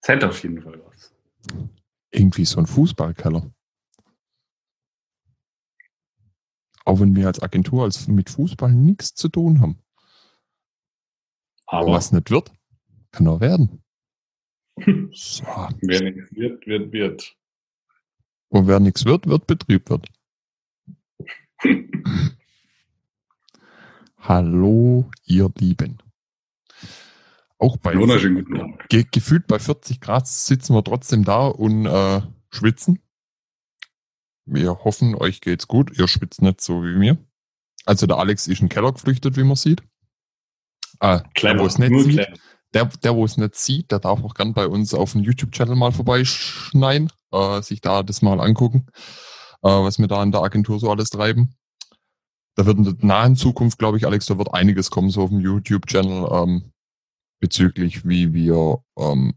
Es hätte auf jeden Fall was. Irgendwie so ein Fußballkeller. Auch wenn wir als Agentur als mit Fußball nichts zu tun haben. Aber was nicht wird, kann auch werden. So. Wer nichts wird, wird, wird. Und wer nichts wird, wird Betrieb wird. Hallo, ihr Lieben. Auch bei ge gefühlt bei 40 Grad sitzen wir trotzdem da und äh, schwitzen. Wir hoffen, euch geht's gut. Ihr schwitzt nicht so wie mir. Also der Alex ist in den Keller geflüchtet, wie man sieht. Ah, Clever, der, wo es nicht sieht, der, der, wo es nicht sieht, der darf auch gern bei uns auf dem YouTube-Channel mal vorbeischneiden, äh, sich da das mal angucken, äh, was wir da in der Agentur so alles treiben. Da wird in der nahen Zukunft, glaube ich, Alex, da wird einiges kommen, so auf dem YouTube-Channel, ähm, bezüglich wie wir, ähm,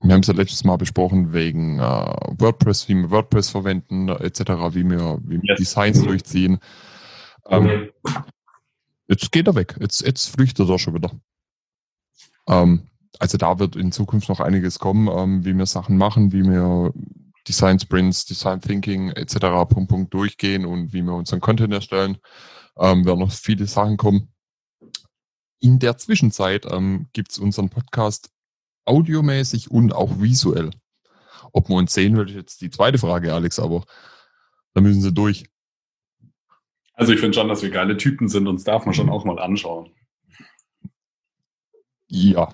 wir haben es ja letztes Mal besprochen, wegen äh, WordPress, wie wir WordPress verwenden, etc., wie wir, wie wir yes. Designs durchziehen. Ähm, Jetzt geht er weg. Jetzt, jetzt flüchtet er schon wieder. Ähm, also da wird in Zukunft noch einiges kommen, ähm, wie wir Sachen machen, wie wir Design Sprints, Design Thinking etc. Punkt, Punkt durchgehen und wie wir unseren Content erstellen. Ähm, werden noch viele Sachen kommen. In der Zwischenzeit ähm, gibt es unseren Podcast audiomäßig und auch visuell. Ob man uns sehen will, ist jetzt die zweite Frage, Alex, aber da müssen sie durch. Also ich finde schon, dass wir geile Typen sind, uns darf man schon auch mal anschauen. Ja.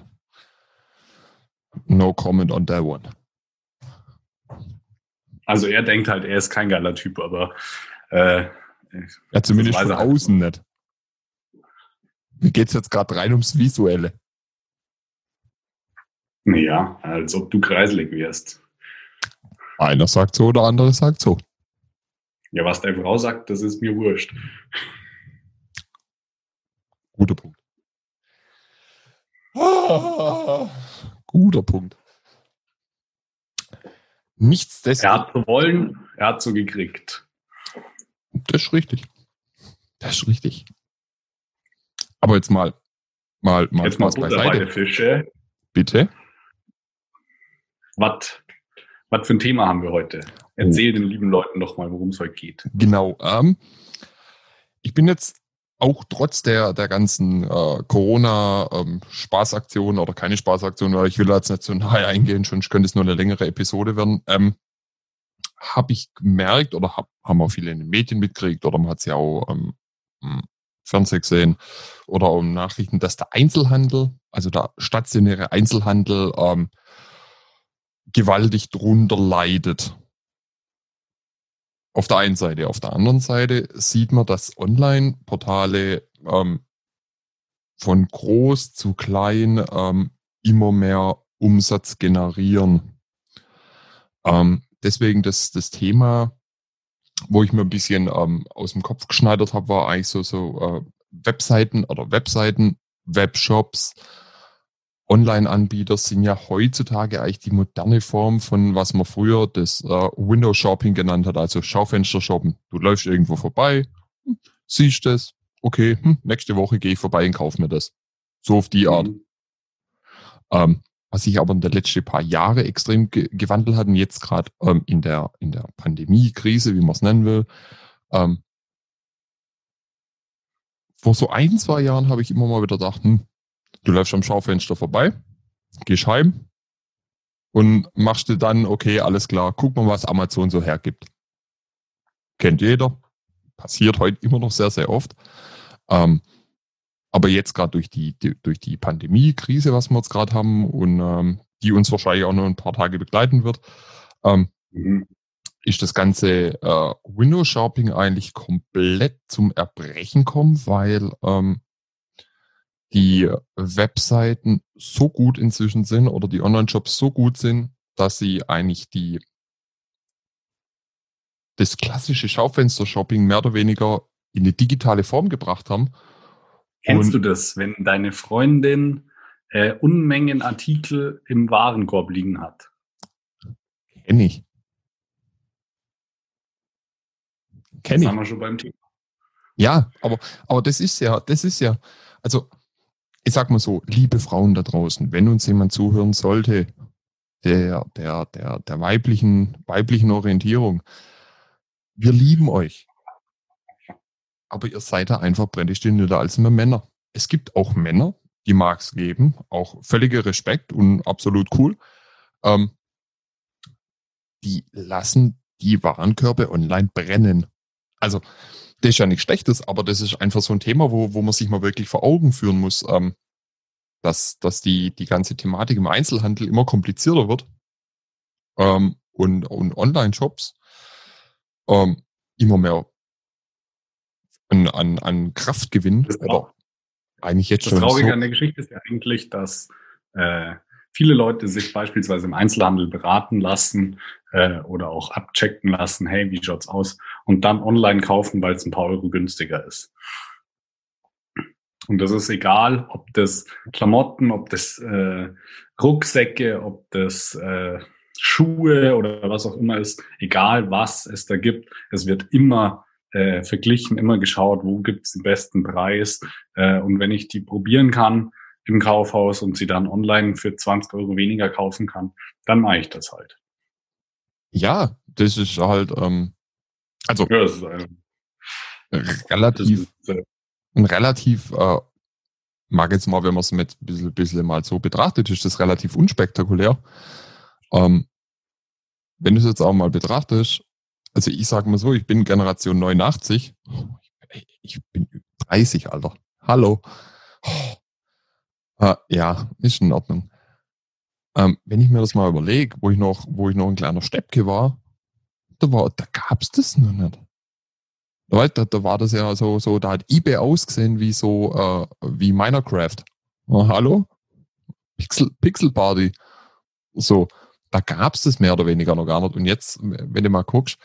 No comment on that one. Also er denkt halt, er ist kein geiler Typ, aber äh, ja, zumindest von halt außen halt. nicht. Mir geht es jetzt gerade rein ums Visuelle. Ja, als ob du kreiselig wärst. Einer sagt so, der andere sagt so. Ja, was deine Frau sagt, das ist mir wurscht. Guter Punkt. Ah, guter Punkt. Nichtsdestotrotz. Er hat so wollen, er hat so gekriegt. Das ist richtig. Das ist richtig. Aber jetzt mal, mal, mal jetzt Spaß mal beiseite. Fische. Bitte. Was, was für ein Thema haben wir heute? Erzähl oh. den lieben Leuten noch mal, worum es heute geht. Genau. Ähm, ich bin jetzt auch trotz der, der ganzen äh, Corona-Spaßaktionen ähm, oder keine Spaßaktionen, weil ich will jetzt nicht so nahe eingehen, schon könnte es nur eine längere Episode werden, ähm, habe ich gemerkt oder hab, haben auch viele in den Medien mitgekriegt oder man hat es ja auch ähm, im Fernsehen gesehen oder in Nachrichten, dass der Einzelhandel, also der stationäre Einzelhandel, ähm, gewaltig drunter leidet. Auf der einen Seite. Auf der anderen Seite sieht man, dass Online-Portale ähm, von groß zu klein ähm, immer mehr Umsatz generieren. Ähm, deswegen das, das Thema, wo ich mir ein bisschen ähm, aus dem Kopf geschneidert habe, war eigentlich so, so äh, Webseiten oder Webseiten, Webshops, Online-Anbieter sind ja heutzutage eigentlich die moderne Form von, was man früher das äh, Window Shopping genannt hat, also Schaufenster shoppen. Du läufst irgendwo vorbei, hm, siehst das, okay, hm, nächste Woche gehe ich vorbei und kaufe mir das. So auf die Art. Mhm. Ähm, was sich aber in den letzten paar Jahre extrem ge gewandelt hat und jetzt gerade ähm, in der in der Pandemie-Krise, wie man es nennen will, ähm, vor so ein, zwei Jahren habe ich immer mal wieder gedacht, hm, Du läufst am Schaufenster vorbei, gehst heim und machst dir dann, okay, alles klar, guck mal, was Amazon so hergibt. Kennt jeder. Passiert heute immer noch sehr, sehr oft. Ähm, aber jetzt gerade durch die, die, durch die Pandemie-Krise, was wir jetzt gerade haben und ähm, die uns wahrscheinlich auch noch ein paar Tage begleiten wird, ähm, mhm. ist das ganze äh, Windows-Shopping eigentlich komplett zum Erbrechen kommen, weil ähm, die Webseiten so gut inzwischen sind oder die Online-Shops so gut sind, dass sie eigentlich die das klassische Schaufenster-Shopping mehr oder weniger in eine digitale Form gebracht haben. Kennst Und du das, wenn deine Freundin äh, Unmengen Artikel im Warenkorb liegen hat? Kenn ich. Kenn das ich. haben wir schon beim Thema. Ja, aber, aber das ist ja, das ist ja, also ich sag mal so, liebe Frauen da draußen, wenn uns jemand zuhören sollte, der, der, der, der weiblichen, weiblichen Orientierung, wir lieben euch. Aber ihr seid da einfach prädestinierter als immer Männer. Es gibt auch Männer, die mag es geben, auch völliger Respekt und absolut cool. Ähm, die lassen die Warenkörbe online brennen. Also, das ist ja nichts Schlechtes, aber das ist einfach so ein Thema, wo, wo man sich mal wirklich vor Augen führen muss, ähm, dass, dass die, die ganze Thematik im Einzelhandel immer komplizierter wird ähm, und, und Online-Shops ähm, immer mehr an, an, an Kraft gewinnen. Oder eigentlich jetzt das schon. Das Traurige so. an der Geschichte ist ja eigentlich, dass äh, viele Leute sich beispielsweise im Einzelhandel beraten lassen äh, oder auch abchecken lassen, hey, wie schaut's aus? Und dann online kaufen, weil es ein paar Euro günstiger ist. Und das ist egal, ob das Klamotten, ob das äh, Rucksäcke, ob das äh, Schuhe oder was auch immer ist, egal was es da gibt, es wird immer äh, verglichen, immer geschaut, wo gibt's den besten Preis. Äh, und wenn ich die probieren kann, im Kaufhaus und sie dann online für 20 Euro weniger kaufen kann, dann mache ich das halt. Ja, das ist halt, ähm, also ja, das ist ein, relativ, ist, äh, ein relativ, äh, mag jetzt mal, wenn man es mit ein bisschen, bisschen mal so betrachtet, ist das relativ unspektakulär. Ähm, wenn du es jetzt auch mal betrachtest, also ich sage mal so, ich bin Generation 89, ich bin 30, Alter. Hallo. Oh, ja, ist in Ordnung. Ähm, wenn ich mir das mal überlege, wo ich noch, wo ich noch ein kleiner Steppke war, da war, da gab's das noch nicht. Da, da war das ja so, so, da hat eBay ausgesehen wie so, äh, wie Minecraft. Oh, hallo? Pixel, Pixel Party. So, da gab's das mehr oder weniger noch gar nicht. Und jetzt, wenn du mal guckst,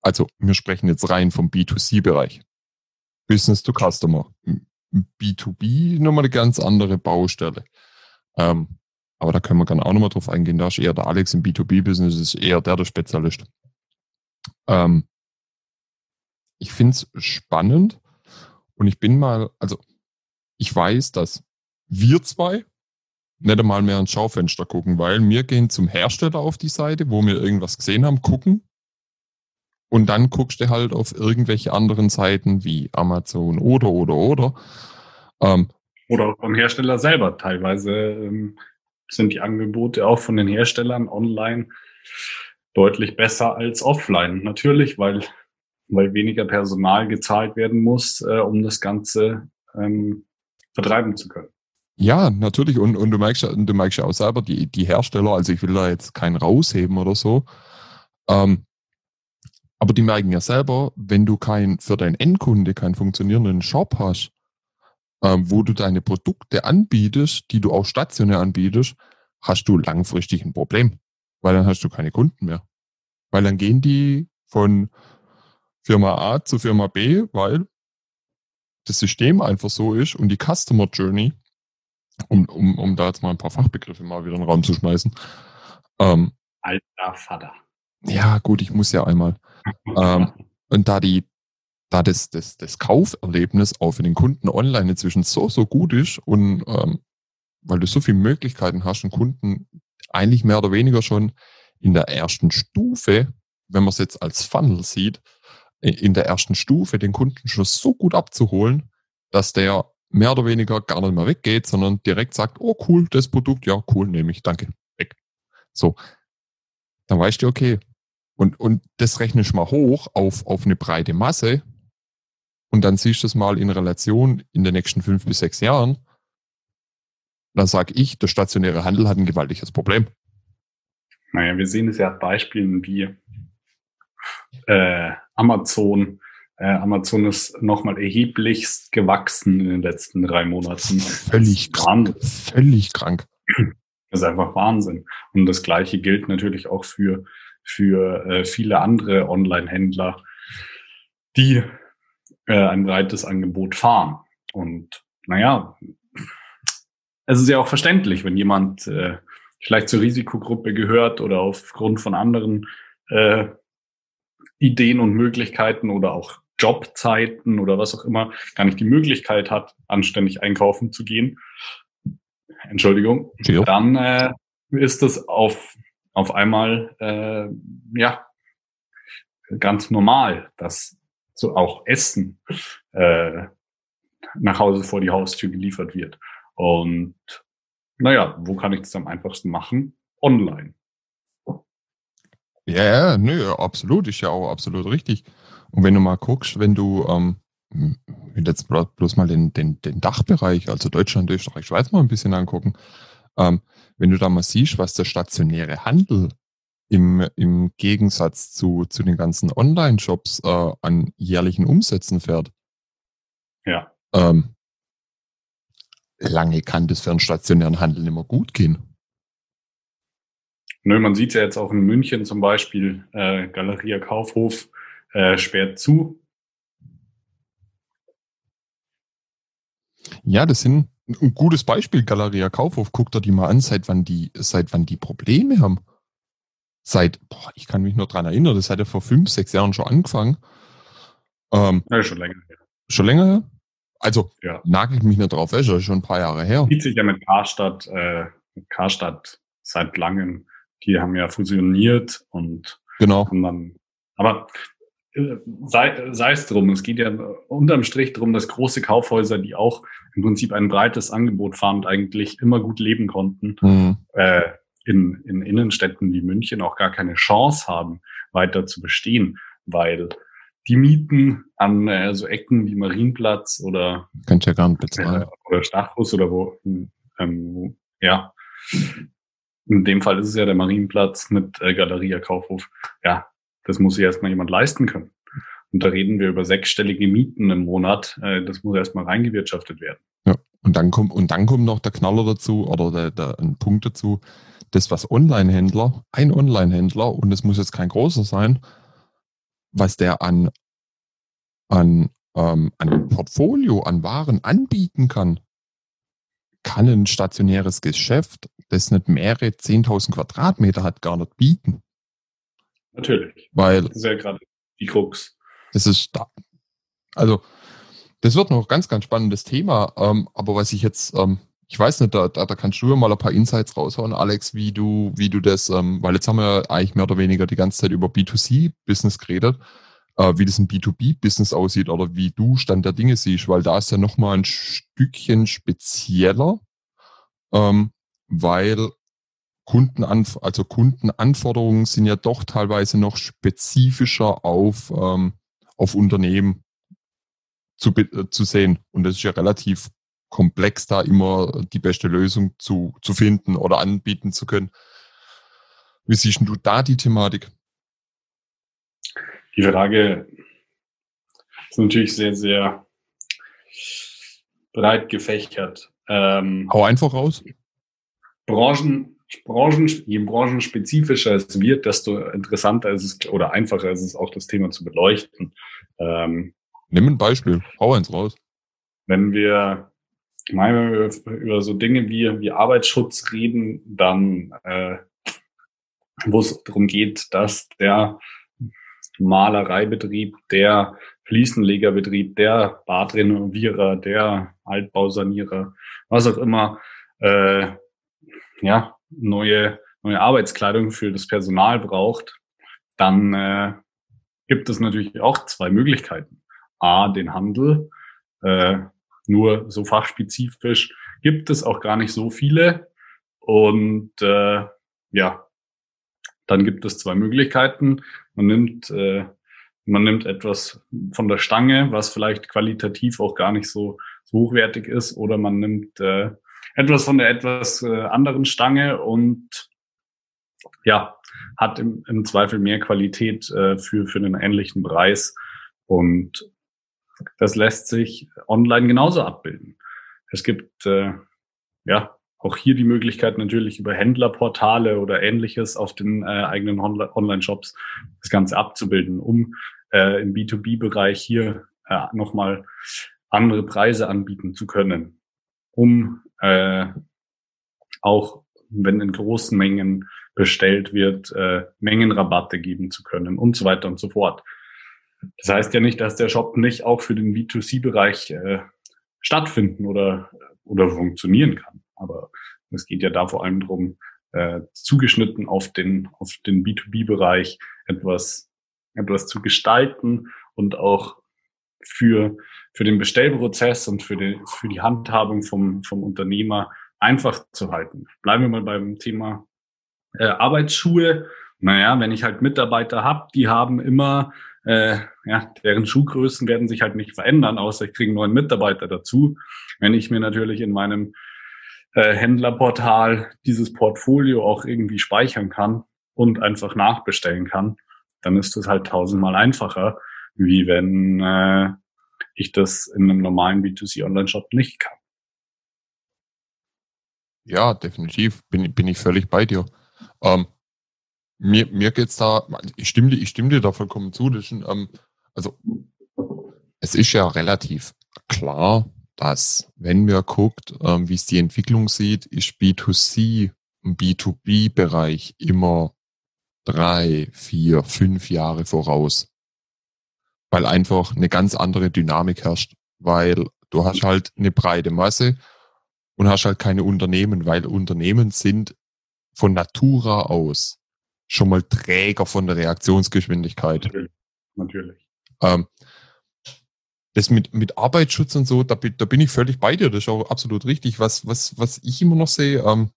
also wir sprechen jetzt rein vom B2C-Bereich. Business to Customer. B2B nochmal eine ganz andere Baustelle. Ähm, aber da können wir gerne auch nochmal drauf eingehen. Da ist eher der Alex im B2B-Business, ist eher der der Spezialist. Ähm, ich finde es spannend und ich bin mal, also ich weiß, dass wir zwei nicht einmal mehr ins Schaufenster gucken, weil wir gehen zum Hersteller auf die Seite, wo wir irgendwas gesehen haben, gucken und dann guckst du halt auf irgendwelche anderen Seiten wie Amazon oder, oder, oder. Ähm, oder vom Hersteller selber. Teilweise ähm, sind die Angebote auch von den Herstellern online deutlich besser als offline. Natürlich, weil, weil weniger Personal gezahlt werden muss, äh, um das Ganze ähm, vertreiben zu können. Ja, natürlich. Und, und du merkst du merkst ja auch selber, die, die Hersteller, also ich will da jetzt keinen rausheben oder so, ähm, aber die merken ja selber, wenn du kein, für deinen Endkunde keinen funktionierenden Shop hast, ähm, wo du deine Produkte anbietest, die du auch stationär anbietest, hast du langfristig ein Problem. Weil dann hast du keine Kunden mehr. Weil dann gehen die von Firma A zu Firma B, weil das System einfach so ist und die Customer Journey, um, um, um da jetzt mal ein paar Fachbegriffe mal wieder in den Raum zu schmeißen. Ähm, Alter Vater. Ja, gut, ich muss ja einmal ähm, und da die, da das, das, das Kauferlebnis auch für den Kunden online inzwischen so, so gut ist und ähm, weil du so viele Möglichkeiten hast, einen Kunden eigentlich mehr oder weniger schon in der ersten Stufe, wenn man es jetzt als Funnel sieht, in der ersten Stufe den Kunden schon so gut abzuholen, dass der mehr oder weniger gar nicht mehr weggeht, sondern direkt sagt, oh cool, das Produkt, ja cool, nehme ich, danke, weg. So, dann weißt du, okay, und, und das rechne ich mal hoch auf, auf eine breite Masse. Und dann siehst du es mal in Relation in den nächsten fünf bis sechs Jahren. Dann sage ich, der stationäre Handel hat ein gewaltiges Problem. Naja, wir sehen es ja an Beispielen wie äh, Amazon. Äh, Amazon ist nochmal erheblichst gewachsen in den letzten drei Monaten. Völlig krank. Völlig krank. Das ist einfach Wahnsinn. Und das Gleiche gilt natürlich auch für für äh, viele andere Online-Händler, die äh, ein breites Angebot fahren. Und naja, es ist ja auch verständlich, wenn jemand äh, vielleicht zur Risikogruppe gehört oder aufgrund von anderen äh, Ideen und Möglichkeiten oder auch Jobzeiten oder was auch immer gar nicht die Möglichkeit hat, anständig einkaufen zu gehen, Entschuldigung, ja. dann äh, ist es auf, auf einmal äh, ja ganz normal, dass so auch Essen äh, nach Hause vor die Haustür geliefert wird. Und naja, wo kann ich das am einfachsten machen? Online. Ja, ja, nö, absolut, ist ja auch absolut richtig. Und wenn du mal guckst, wenn du, ähm, jetzt bloß mal den, den, den Dachbereich, also Deutschland, Österreich, Schweiz mal ein bisschen angucken, ähm, wenn du da mal siehst, was der stationäre Handel im, im Gegensatz zu, zu den ganzen Online-Shops äh, an jährlichen Umsätzen fährt. Ja. Ähm, lange kann das für einen stationären Handel immer gut gehen. Nö, man sieht ja jetzt auch in München zum Beispiel, äh, Galeria Kaufhof äh, sperrt zu. Ja, das sind ein gutes Beispiel, Galeria Kaufhof. Guckt euch die mal an, seit wann die, seit wann die Probleme haben. Seit, boah, ich kann mich nur dran erinnern, das hat ja vor fünf, sechs Jahren schon angefangen. Ähm, ja, schon länger her. Schon länger her? Also, ja. nagelt mich nicht drauf ist schon ein paar Jahre her. Zieht sich ja mit Karstadt, äh, mit Karstadt seit langem die haben ja fusioniert und genau. haben dann, aber sei, sei es drum, es geht ja unterm Strich drum, dass große Kaufhäuser, die auch im Prinzip ein breites Angebot fahren und eigentlich immer gut leben konnten, mhm. äh, in, in Innenstädten wie München auch gar keine Chance haben, weiter zu bestehen, weil die Mieten an äh, so Ecken wie Marienplatz oder Könnt ihr gar nicht bezahlen. Äh, oder Stachus oder wo, ähm, ja, in dem Fall ist es ja der Marienplatz mit äh, Galeria Kaufhof. Ja, das muss sich erstmal jemand leisten können. Und da reden wir über sechsstellige Mieten im Monat. Äh, das muss erstmal reingewirtschaftet werden. Ja, und dann kommt, und dann kommt noch der Knaller dazu oder der, der, ein Punkt dazu, das, was Online-Händler, ein Online-Händler, und es muss jetzt kein großer sein, was der an, an, ähm, an Portfolio, an Waren anbieten kann, kann ein stationäres Geschäft, das nicht mehrere 10.000 Quadratmeter hat, gar nicht bieten. Natürlich. Weil. Das ist ja gerade die Krux. Das ist da. Also, das wird noch ein ganz, ganz spannendes Thema. Ähm, aber was ich jetzt, ähm, ich weiß nicht, da, da, da kannst du ja mal ein paar Insights raushauen, Alex, wie du, wie du das, ähm, weil jetzt haben wir eigentlich mehr oder weniger die ganze Zeit über B2C-Business geredet äh, wie das ein B2B-Business aussieht oder wie du Stand der Dinge siehst, weil da ist ja nochmal ein Stückchen spezieller, ähm, weil Kundenanf also Kundenanforderungen sind ja doch teilweise noch spezifischer auf, ähm, auf Unternehmen zu, äh, zu sehen. Und das ist ja relativ komplex, da immer die beste Lösung zu, zu finden oder anbieten zu können. Wie siehst du da die Thematik? Die Frage ist natürlich sehr, sehr breit gefächert. Ähm, Hau einfach raus. Branchen, Branchen, je branchenspezifischer es wird, desto interessanter ist es oder einfacher ist es auch, das Thema zu beleuchten. Ähm, Nimm ein Beispiel, hau eins raus. Wenn wir mal über so Dinge wie, wie Arbeitsschutz reden, dann äh, wo es darum geht, dass der Malereibetrieb, der Fliesenlegerbetrieb, der Badrenovierer, der Altbausanierer, was auch immer, äh, ja, neue, neue Arbeitskleidung für das Personal braucht, dann äh, gibt es natürlich auch zwei Möglichkeiten. A, den Handel, äh, nur so fachspezifisch gibt es auch gar nicht so viele. Und äh, ja, dann gibt es zwei Möglichkeiten. Man nimmt, äh, man nimmt etwas von der Stange, was vielleicht qualitativ auch gar nicht so, so hochwertig ist, oder man nimmt äh, etwas von der etwas äh, anderen Stange und ja, hat im, im Zweifel mehr Qualität äh, für, für einen ähnlichen Preis. Und das lässt sich online genauso abbilden. Es gibt äh, ja auch hier die Möglichkeit natürlich über Händlerportale oder ähnliches auf den äh, eigenen Online-Shops das Ganze abzubilden, um äh, im B2B-Bereich hier äh, nochmal andere Preise anbieten zu können, um äh, auch wenn in großen Mengen bestellt wird, äh, Mengenrabatte geben zu können und so weiter und so fort. Das heißt ja nicht, dass der Shop nicht auch für den B2C-Bereich äh, stattfinden oder, oder funktionieren kann. Aber es geht ja da vor allem darum, äh, zugeschnitten auf den, auf den B2B-Bereich etwas, etwas zu gestalten und auch für, für den Bestellprozess und für die, für die Handhabung vom, vom Unternehmer einfach zu halten. Bleiben wir mal beim Thema äh, Arbeitsschuhe. Naja, wenn ich halt Mitarbeiter habe, die haben immer, äh, ja, deren Schuhgrößen werden sich halt nicht verändern, außer ich kriege einen neuen Mitarbeiter dazu. Wenn ich mir natürlich in meinem äh, Händlerportal dieses Portfolio auch irgendwie speichern kann und einfach nachbestellen kann, dann ist das halt tausendmal einfacher, wie wenn äh, ich das in einem normalen B2C-Online-Shop nicht kann. Ja, definitiv. Bin, bin ich völlig bei dir. Ähm, mir, mir geht's da, ich stimme, ich stimme dir da vollkommen zu. Das ist, ähm, also, es ist ja relativ klar, dass, wenn wir guckt, ähm, wie es die Entwicklung sieht, ist B2C im B2B-Bereich immer drei, vier, fünf Jahre voraus. Weil einfach eine ganz andere Dynamik herrscht. Weil du hast halt eine breite Masse und hast halt keine Unternehmen, weil Unternehmen sind von Natura aus schon mal Träger von der Reaktionsgeschwindigkeit. Natürlich. Natürlich. Ähm, das mit, mit Arbeitsschutz und so, da, da bin ich völlig bei dir, das ist auch absolut richtig. Was, was, was ich immer noch sehe, ähm,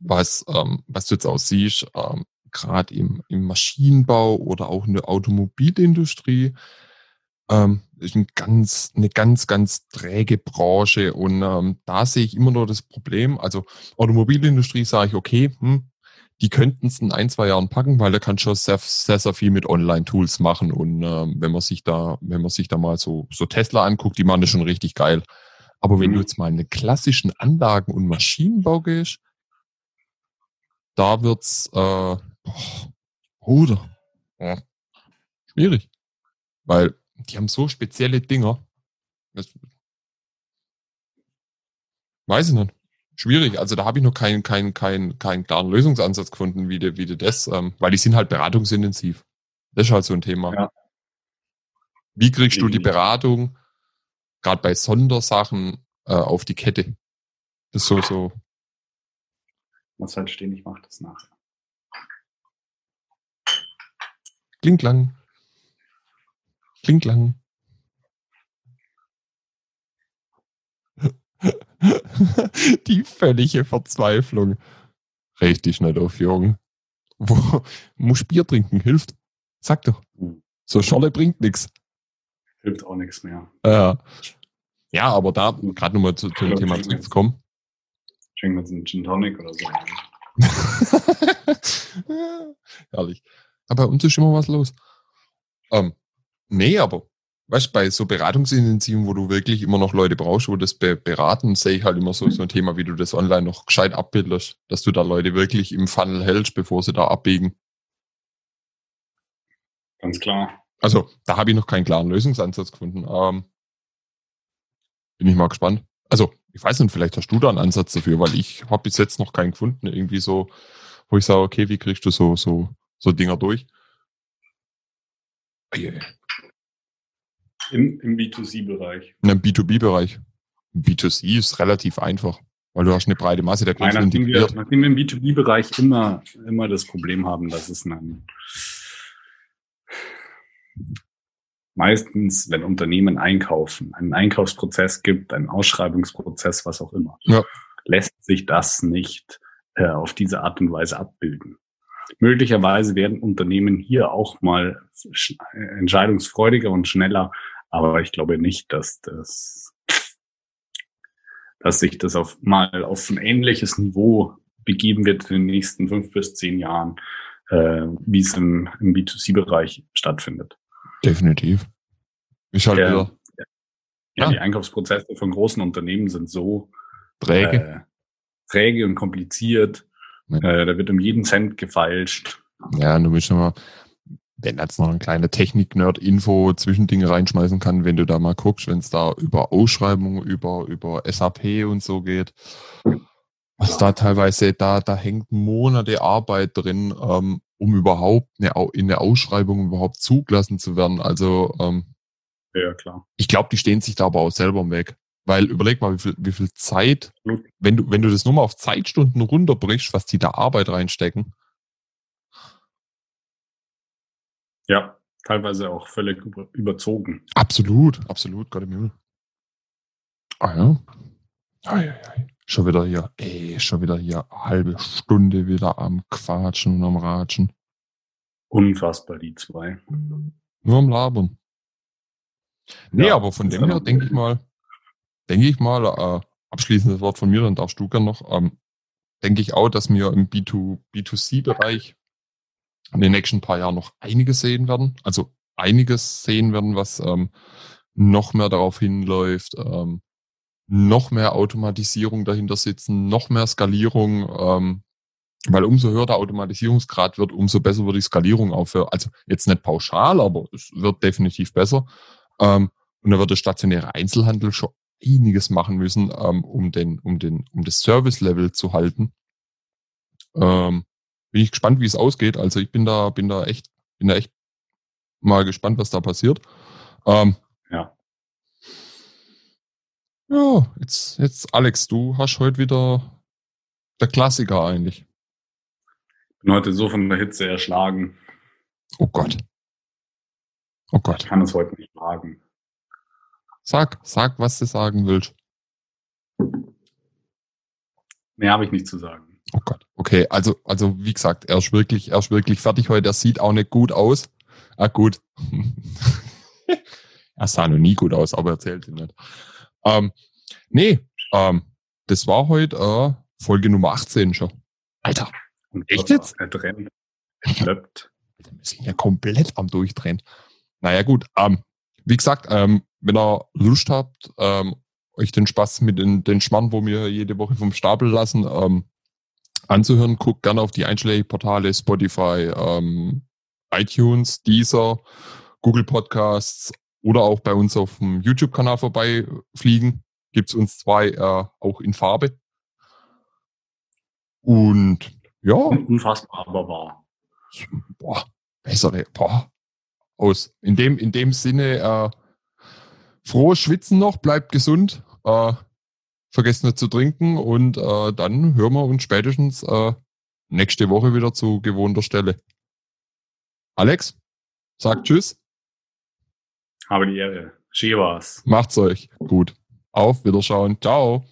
was, ähm, was du jetzt auch siehst, ähm, gerade im, im Maschinenbau oder auch in der Automobilindustrie, ähm, ist ein ganz, eine ganz, ganz träge Branche und ähm, da sehe ich immer noch das Problem. Also Automobilindustrie sage ich, okay, hm, die könnten es in ein, zwei Jahren packen, weil da kann schon sehr, sehr, sehr viel mit Online-Tools machen. Und ähm, wenn man sich da, wenn man sich da mal so, so Tesla anguckt, die machen das schon richtig geil. Aber wenn mhm. du jetzt mal in den klassischen Anlagen- und Maschinenbau gehst, da wird's äh, oder ja, schwierig. Weil die haben so spezielle Dinger. Das, weiß ich nicht. Schwierig. Also da habe ich noch keinen keinen keinen keinen klaren Lösungsansatz gefunden, wie du, wie du das, ähm, weil die sind halt beratungsintensiv. Das ist halt so ein Thema. Ja. Wie kriegst du die Beratung, gerade bei Sondersachen, äh, auf die Kette? Das ist so, so. Muss halt stehen, ich mache das nachher. Klingt lang. Klingt lang. Die völlige Verzweiflung. Richtig nicht auf, Jürgen. Wo, muss Bier trinken, hilft. Sag doch. So Scholle bringt nichts. Hilft auch nichts mehr. Äh, ja, aber da, gerade nochmal zu, zu dem Thema zurückzukommen. Schenken wir uns einen Gin Tonic oder so. Herrlich. Aber bei uns ist immer was los. Ähm, nee, aber weißt bei so Beratungsintensiven, wo du wirklich immer noch Leute brauchst, wo das be beraten, sehe ich halt immer so, so ein Thema, wie du das online noch gescheit abbildest, dass du da Leute wirklich im Funnel hältst, bevor sie da abbiegen. Ganz klar. Also, da habe ich noch keinen klaren Lösungsansatz gefunden. Ähm, bin ich mal gespannt. Also, ich weiß nicht, vielleicht hast du da einen Ansatz dafür, weil ich habe bis jetzt noch keinen gefunden, irgendwie so, wo ich sage, okay, wie kriegst du so, so, so Dinger durch? Yeah. Im, im B2C-Bereich. Im B2B-Bereich. B2C ist relativ einfach, weil du hast eine breite Masse der Kunden integriert. Wir, nachdem wir im B2B-Bereich immer, immer das Problem haben, dass es einen, meistens, wenn Unternehmen einkaufen, einen Einkaufsprozess gibt, einen Ausschreibungsprozess, was auch immer, ja. lässt sich das nicht äh, auf diese Art und Weise abbilden. Möglicherweise werden Unternehmen hier auch mal entscheidungsfreudiger und schneller, aber ich glaube nicht, dass das, dass sich das auf mal auf ein ähnliches Niveau begeben wird in den nächsten fünf bis zehn Jahren, äh, wie es im, im B2C-Bereich stattfindet. Definitiv. Ich halt Der, ja, ja, die Einkaufsprozesse von großen Unternehmen sind so träge, äh, träge und kompliziert äh, da wird um jeden Cent gefeilscht. Ja, du willst schon mal, wenn jetzt noch ein kleiner Technik-Nerd-Info Zwischendinge reinschmeißen kann, wenn du da mal guckst, wenn es da über Ausschreibungen, über, über SAP und so geht, was da teilweise, da, da hängt Monate Arbeit drin, ähm, um überhaupt eine, in der Ausschreibung überhaupt zugelassen zu werden. Also ähm, ja, klar. Ich glaube, die stehen sich da aber auch selber im Weg. Weil überleg mal, wie viel, wie viel Zeit, wenn du, wenn du das nur mal auf Zeitstunden runterbrichst, was die da Arbeit reinstecken. Ja, teilweise auch völlig über, überzogen. Absolut, absolut, Gott im Himmel. Ah ja. Ai, ai, ai. Schon wieder hier, ey, schon wieder hier halbe Stunde wieder am Quatschen und am Ratschen. Unfassbar, die zwei. Nur am Labern. Nee, ja, aber von dem her denke ich mal, denke ich mal, äh, abschließendes Wort von mir, dann darfst du gerne noch, ähm, denke ich auch, dass wir im B2, B2C-Bereich in den nächsten paar Jahren noch einiges sehen werden. Also einiges sehen werden, was ähm, noch mehr darauf hinläuft, ähm, noch mehr Automatisierung dahinter sitzen, noch mehr Skalierung, ähm, weil umso höher der Automatisierungsgrad wird, umso besser wird die Skalierung für, also jetzt nicht pauschal, aber es wird definitiv besser. Ähm, und da wird der stationäre Einzelhandel schon einiges machen müssen, ähm, um den, um den, um das Service-Level zu halten. Ähm, bin ich gespannt, wie es ausgeht. Also ich bin da, bin da echt, bin da echt mal gespannt, was da passiert. Ähm, ja. Ja, jetzt, jetzt, Alex, du hast heute wieder der Klassiker eigentlich. Bin heute so von der Hitze erschlagen. Oh Gott. Oh Gott. Ich kann es heute nicht sagen. Sag, sag, was du sagen willst. Mehr habe ich nicht zu sagen. Oh Gott. Okay, also, also wie gesagt, er ist wirklich, er ist wirklich fertig heute. Er sieht auch nicht gut aus. Ah, gut. er sah noch nie gut aus, aber erzählt ihn nicht. Ähm, nee, ähm, das war heute äh, Folge Nummer 18 schon. Alter. Und echt jetzt? Er trennt. Wir sind ja komplett am Durchdrehen. Naja, gut. Ähm, wie gesagt, ähm, wenn ihr Lust habt, ähm, euch den Spaß mit den, den Schmarrn, wo wir jede Woche vom Stapel lassen, ähm, anzuhören, guckt gerne auf die Einschläge-Portale Spotify, ähm, iTunes, Deezer, Google Podcasts oder auch bei uns auf dem YouTube-Kanal vorbeifliegen. Gibt's uns zwei äh, auch in Farbe. Und ja. Unfassbar, aber wahr. Boah, bessere, boah, aus. In dem, in dem Sinne, äh, frohes Schwitzen noch, bleibt gesund, äh, vergesst nicht zu trinken und äh, dann hören wir uns spätestens äh, nächste Woche wieder zu gewohnter Stelle. Alex, sagt Tschüss. Habe die Ehre. Schön war's. Macht's euch. Gut. Auf Wiederschauen. Ciao.